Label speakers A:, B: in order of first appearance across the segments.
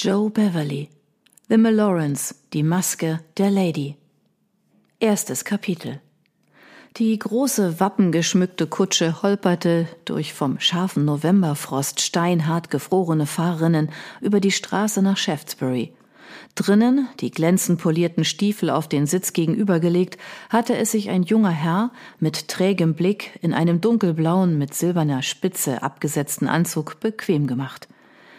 A: Joe Beverly The Malorans, die Maske der Lady. Erstes Kapitel. Die große wappengeschmückte Kutsche holperte durch vom scharfen Novemberfrost steinhart gefrorene Fahrrinnen über die Straße nach Shaftesbury. Drinnen, die glänzend polierten Stiefel auf den Sitz gegenübergelegt, hatte es sich ein junger Herr mit trägem Blick in einem dunkelblauen, mit silberner Spitze abgesetzten Anzug bequem gemacht.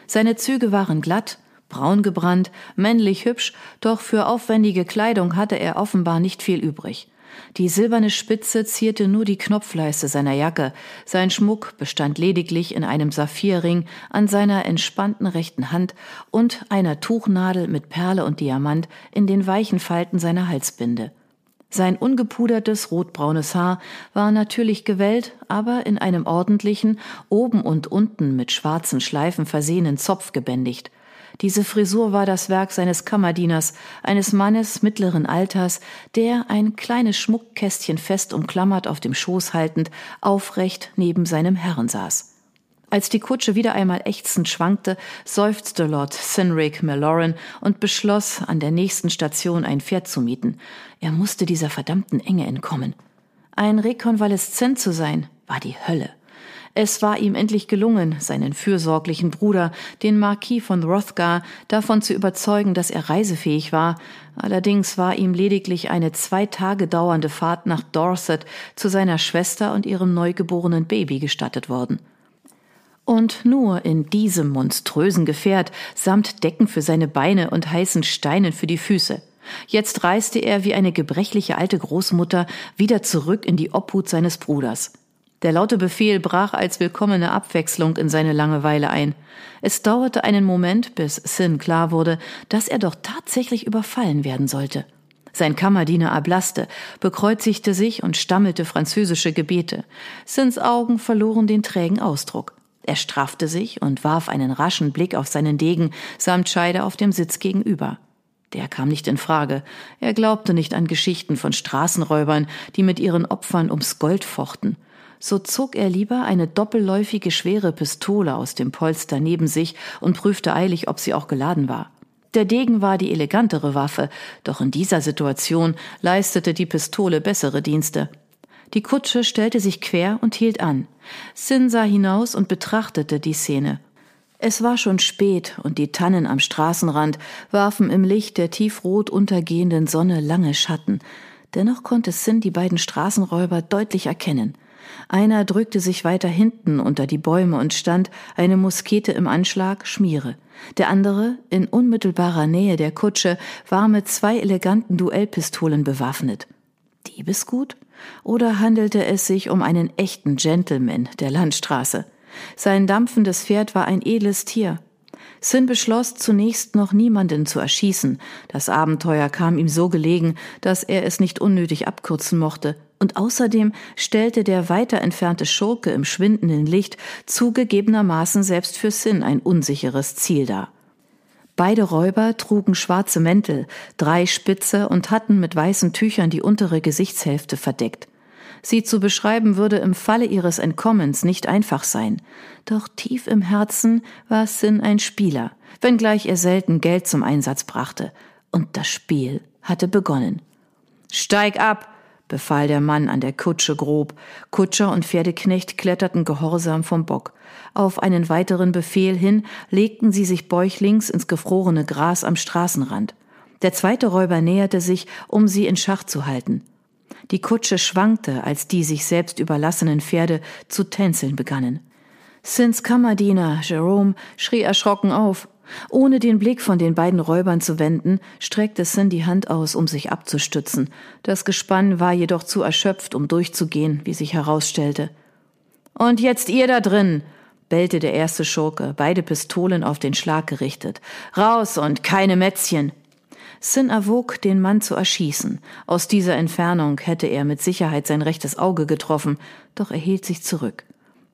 A: Seine Züge waren glatt, braun gebrannt, männlich hübsch, doch für aufwendige Kleidung hatte er offenbar nicht viel übrig. Die silberne Spitze zierte nur die Knopfleiste seiner Jacke, sein Schmuck bestand lediglich in einem Saphirring an seiner entspannten rechten Hand und einer Tuchnadel mit Perle und Diamant in den weichen Falten seiner Halsbinde. Sein ungepudertes rotbraunes Haar war natürlich gewellt, aber in einem ordentlichen, oben und unten mit schwarzen Schleifen versehenen Zopf gebändigt. Diese Frisur war das Werk seines Kammerdieners, eines Mannes mittleren Alters, der, ein kleines Schmuckkästchen fest umklammert auf dem Schoß haltend, aufrecht neben seinem Herrn saß. Als die Kutsche wieder einmal ächzend schwankte, seufzte Lord Sinrick Malloran und beschloss, an der nächsten Station ein Pferd zu mieten. Er musste dieser verdammten Enge entkommen. Ein Rekonvaleszent zu sein, war die Hölle. Es war ihm endlich gelungen, seinen fürsorglichen Bruder, den Marquis von Rothgar, davon zu überzeugen, dass er reisefähig war. Allerdings war ihm lediglich eine zwei Tage dauernde Fahrt nach Dorset zu seiner Schwester und ihrem neugeborenen Baby gestattet worden. Und nur in diesem monströsen Gefährt, samt Decken für seine Beine und heißen Steinen für die Füße. Jetzt reiste er wie eine gebrechliche alte Großmutter wieder zurück in die Obhut seines Bruders. Der laute Befehl brach als willkommene Abwechslung in seine Langeweile ein. Es dauerte einen Moment, bis Sin klar wurde, dass er doch tatsächlich überfallen werden sollte. Sein Kammerdiener erblasste, bekreuzigte sich und stammelte französische Gebete. Sins Augen verloren den trägen Ausdruck. Er straffte sich und warf einen raschen Blick auf seinen Degen samt Scheide auf dem Sitz gegenüber. Der kam nicht in Frage. Er glaubte nicht an Geschichten von Straßenräubern, die mit ihren Opfern ums Gold fochten so zog er lieber eine doppelläufige schwere Pistole aus dem Polster neben sich und prüfte eilig, ob sie auch geladen war. Der Degen war die elegantere Waffe, doch in dieser Situation leistete die Pistole bessere Dienste. Die Kutsche stellte sich quer und hielt an. Sin sah hinaus und betrachtete die Szene. Es war schon spät und die Tannen am Straßenrand warfen im Licht der tiefrot untergehenden Sonne lange Schatten. Dennoch konnte Sin die beiden Straßenräuber deutlich erkennen. Einer drückte sich weiter hinten unter die Bäume und stand, eine Muskete im Anschlag, Schmiere. Der andere, in unmittelbarer Nähe der Kutsche, war mit zwei eleganten Duellpistolen bewaffnet. Diebesgut? Oder handelte es sich um einen echten Gentleman der Landstraße? Sein dampfendes Pferd war ein edles Tier. Sin beschloss zunächst noch niemanden zu erschießen. Das Abenteuer kam ihm so gelegen, dass er es nicht unnötig abkürzen mochte. Und außerdem stellte der weiter entfernte Schurke im schwindenden Licht zugegebenermaßen selbst für Sin ein unsicheres Ziel dar. Beide Räuber trugen schwarze Mäntel, drei spitze und hatten mit weißen Tüchern die untere Gesichtshälfte verdeckt. Sie zu beschreiben würde im Falle ihres Entkommens nicht einfach sein. Doch tief im Herzen war Sin ein Spieler, wenngleich er selten Geld zum Einsatz brachte. Und das Spiel hatte begonnen. Steig ab! befahl der Mann an der Kutsche grob. Kutscher und Pferdeknecht kletterten gehorsam vom Bock. Auf einen weiteren Befehl hin legten sie sich bäuchlings ins gefrorene Gras am Straßenrand. Der zweite Räuber näherte sich, um sie in Schach zu halten. Die Kutsche schwankte, als die sich selbst überlassenen Pferde zu tänzeln begannen. Sins Kammerdiener, Jerome, schrie erschrocken auf. Ohne den Blick von den beiden Räubern zu wenden, streckte Sin die Hand aus, um sich abzustützen. Das Gespann war jedoch zu erschöpft, um durchzugehen, wie sich herausstellte. Und jetzt ihr da drin, bellte der erste Schurke, beide Pistolen auf den Schlag gerichtet. Raus und keine Mätzchen! Sin erwog, den Mann zu erschießen. Aus dieser Entfernung hätte er mit Sicherheit sein rechtes Auge getroffen, doch er hielt sich zurück.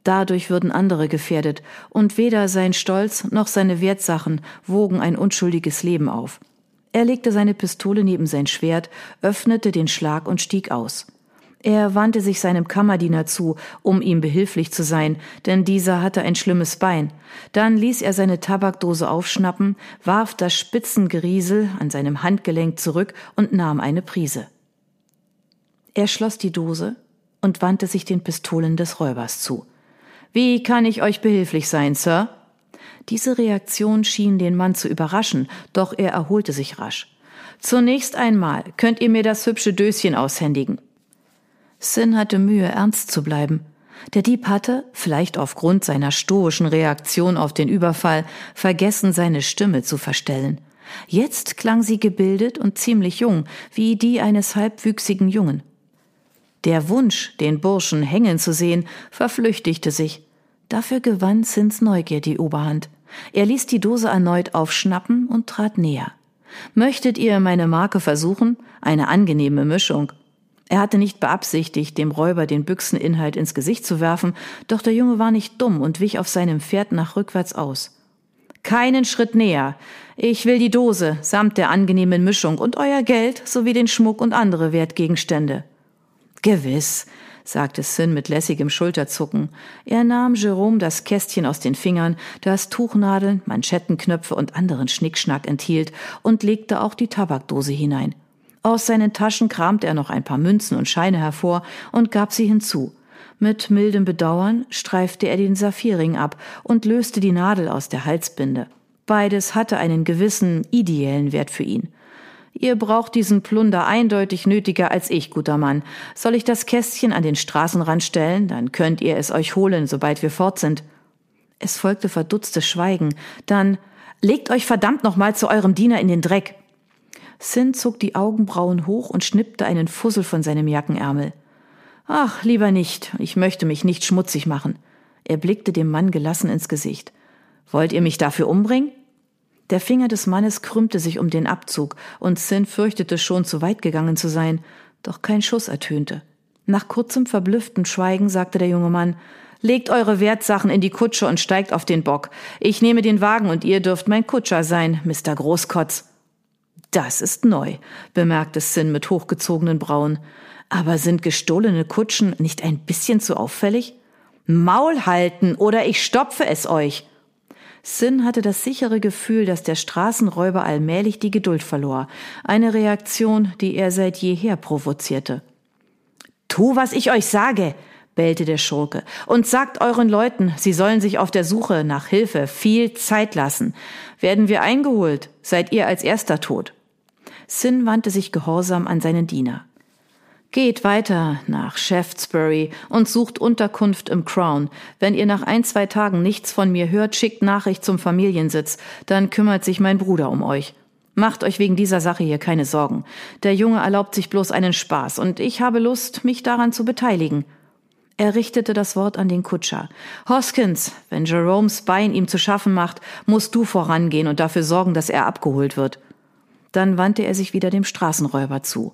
A: Dadurch würden andere gefährdet, und weder sein Stolz noch seine Wertsachen wogen ein unschuldiges Leben auf. Er legte seine Pistole neben sein Schwert, öffnete den Schlag und stieg aus. Er wandte sich seinem Kammerdiener zu, um ihm behilflich zu sein, denn dieser hatte ein schlimmes Bein. Dann ließ er seine Tabakdose aufschnappen, warf das Spitzengeriesel an seinem Handgelenk zurück und nahm eine Prise. Er schloss die Dose und wandte sich den Pistolen des Räubers zu. Wie kann ich euch behilflich sein, Sir? Diese Reaktion schien den Mann zu überraschen, doch er erholte sich rasch. Zunächst einmal könnt ihr mir das hübsche Döschen aushändigen. Sin hatte Mühe, ernst zu bleiben. Der Dieb hatte, vielleicht aufgrund seiner stoischen Reaktion auf den Überfall, vergessen, seine Stimme zu verstellen. Jetzt klang sie gebildet und ziemlich jung, wie die eines halbwüchsigen Jungen. Der Wunsch, den Burschen hängen zu sehen, verflüchtigte sich. Dafür gewann Sins Neugier die Oberhand. Er ließ die Dose erneut aufschnappen und trat näher. Möchtet ihr meine Marke versuchen? Eine angenehme Mischung. Er hatte nicht beabsichtigt, dem Räuber den Büchseninhalt ins Gesicht zu werfen, doch der Junge war nicht dumm und wich auf seinem Pferd nach rückwärts aus. Keinen Schritt näher. Ich will die Dose samt der angenehmen Mischung und euer Geld sowie den Schmuck und andere Wertgegenstände. Gewiss, sagte Sin mit lässigem Schulterzucken. Er nahm Jerome das Kästchen aus den Fingern, das Tuchnadeln, Manschettenknöpfe und anderen Schnickschnack enthielt, und legte auch die Tabakdose hinein. Aus seinen Taschen kramte er noch ein paar Münzen und Scheine hervor und gab sie hinzu. Mit mildem Bedauern streifte er den Saphirring ab und löste die Nadel aus der Halsbinde. Beides hatte einen gewissen ideellen Wert für ihn. Ihr braucht diesen Plunder eindeutig nötiger als ich, guter Mann. Soll ich das Kästchen an den Straßenrand stellen? Dann könnt ihr es euch holen, sobald wir fort sind. Es folgte verdutztes Schweigen. Dann legt euch verdammt nochmal zu eurem Diener in den Dreck. Sin zog die Augenbrauen hoch und schnippte einen Fussel von seinem Jackenärmel. Ach, lieber nicht, ich möchte mich nicht schmutzig machen. Er blickte dem Mann gelassen ins Gesicht. Wollt ihr mich dafür umbringen? Der Finger des Mannes krümmte sich um den Abzug, und Sin fürchtete schon zu weit gegangen zu sein, doch kein Schuss ertönte. Nach kurzem verblüfften Schweigen sagte der junge Mann Legt eure Wertsachen in die Kutsche und steigt auf den Bock. Ich nehme den Wagen und ihr dürft mein Kutscher sein, Mr. Großkotz. Das ist neu, bemerkte Sin mit hochgezogenen Brauen. Aber sind gestohlene Kutschen nicht ein bisschen zu auffällig? Maul halten oder ich stopfe es euch. Sin hatte das sichere Gefühl, dass der Straßenräuber allmählich die Geduld verlor, eine Reaktion, die er seit jeher provozierte. Tu, was ich euch sage, bellte der Schurke, und sagt euren Leuten, sie sollen sich auf der Suche nach Hilfe viel Zeit lassen. Werden wir eingeholt, seid ihr als erster tot. Sin wandte sich gehorsam an seinen Diener. Geht weiter nach Shaftesbury und sucht Unterkunft im Crown. Wenn ihr nach ein, zwei Tagen nichts von mir hört, schickt Nachricht zum Familiensitz, dann kümmert sich mein Bruder um euch. Macht euch wegen dieser Sache hier keine Sorgen. Der Junge erlaubt sich bloß einen Spaß, und ich habe Lust, mich daran zu beteiligen. Er richtete das Wort an den Kutscher. Hoskins, wenn Jeromes Bein ihm zu schaffen macht, musst du vorangehen und dafür sorgen, dass er abgeholt wird. Dann wandte er sich wieder dem Straßenräuber zu.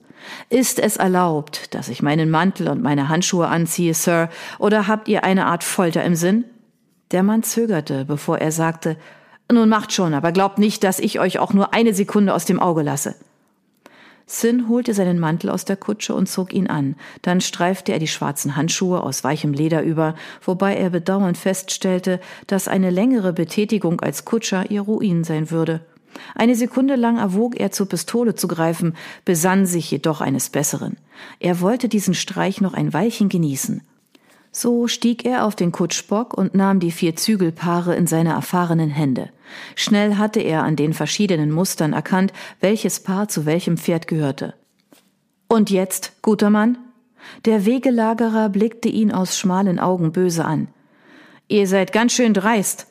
A: Ist es erlaubt, dass ich meinen Mantel und meine Handschuhe anziehe, Sir, oder habt ihr eine Art Folter im Sinn? Der Mann zögerte, bevor er sagte, nun macht schon, aber glaubt nicht, dass ich euch auch nur eine Sekunde aus dem Auge lasse. Sin holte seinen Mantel aus der Kutsche und zog ihn an. Dann streifte er die schwarzen Handschuhe aus weichem Leder über, wobei er bedauernd feststellte, dass eine längere Betätigung als Kutscher ihr Ruin sein würde. Eine Sekunde lang erwog er zur Pistole zu greifen, besann sich jedoch eines Besseren. Er wollte diesen Streich noch ein Weilchen genießen. So stieg er auf den Kutschbock und nahm die vier Zügelpaare in seine erfahrenen Hände. Schnell hatte er an den verschiedenen Mustern erkannt, welches Paar zu welchem Pferd gehörte. Und jetzt, guter Mann? Der Wegelagerer blickte ihn aus schmalen Augen böse an. Ihr seid ganz schön dreist.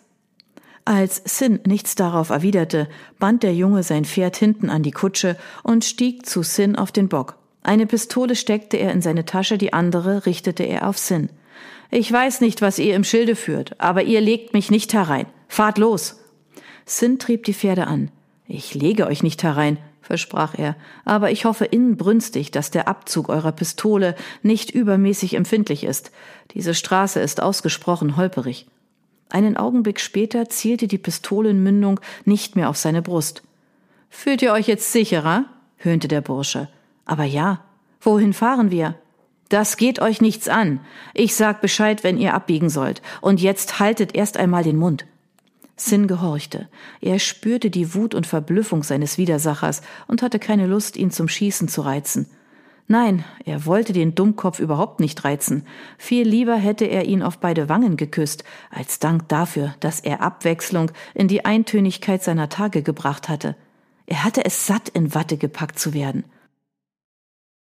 A: Als Sin nichts darauf erwiderte, band der Junge sein Pferd hinten an die Kutsche und stieg zu Sin auf den Bock. Eine Pistole steckte er in seine Tasche, die andere richtete er auf Sin. Ich weiß nicht, was ihr im Schilde führt, aber ihr legt mich nicht herein. Fahrt los. Sin trieb die Pferde an. Ich lege euch nicht herein, versprach er, aber ich hoffe inbrünstig, dass der Abzug eurer Pistole nicht übermäßig empfindlich ist. Diese Straße ist ausgesprochen holperig. Einen Augenblick später zielte die Pistolenmündung nicht mehr auf seine Brust. Fühlt ihr euch jetzt sicherer? höhnte der Bursche. Aber ja. Wohin fahren wir? Das geht euch nichts an. Ich sag Bescheid, wenn ihr abbiegen sollt. Und jetzt haltet erst einmal den Mund. Sin gehorchte. Er spürte die Wut und Verblüffung seines Widersachers und hatte keine Lust, ihn zum Schießen zu reizen. Nein, er wollte den Dummkopf überhaupt nicht reizen. Viel lieber hätte er ihn auf beide Wangen geküsst, als Dank dafür, dass er Abwechslung in die Eintönigkeit seiner Tage gebracht hatte. Er hatte es satt, in Watte gepackt zu werden.